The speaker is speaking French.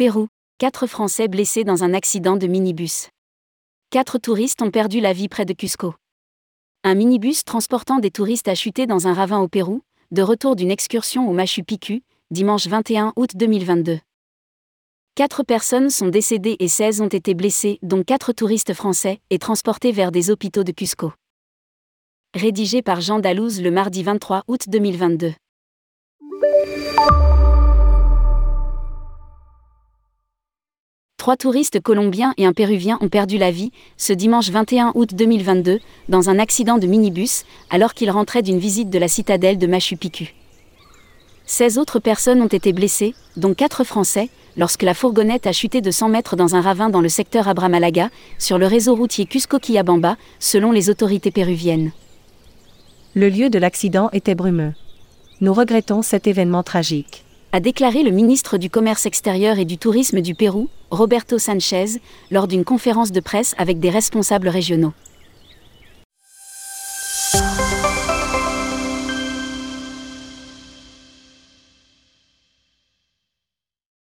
Pérou, quatre Français blessés dans un accident de minibus. Quatre touristes ont perdu la vie près de Cusco. Un minibus transportant des touristes a chuté dans un ravin au Pérou, de retour d'une excursion au Machu Picchu, dimanche 21 août 2022. Quatre personnes sont décédées et 16 ont été blessées, dont quatre touristes français, et transportés vers des hôpitaux de Cusco. Rédigé par Jean Dalouse le mardi 23 août 2022. Trois touristes colombiens et un péruvien ont perdu la vie, ce dimanche 21 août 2022, dans un accident de minibus, alors qu'ils rentraient d'une visite de la citadelle de Machu Picchu. 16 autres personnes ont été blessées, dont quatre Français, lorsque la fourgonnette a chuté de 100 mètres dans un ravin dans le secteur Abramalaga, sur le réseau routier Cusco-Quillabamba, selon les autorités péruviennes. Le lieu de l'accident était brumeux. Nous regrettons cet événement tragique a déclaré le ministre du Commerce extérieur et du Tourisme du Pérou, Roberto Sanchez, lors d'une conférence de presse avec des responsables régionaux.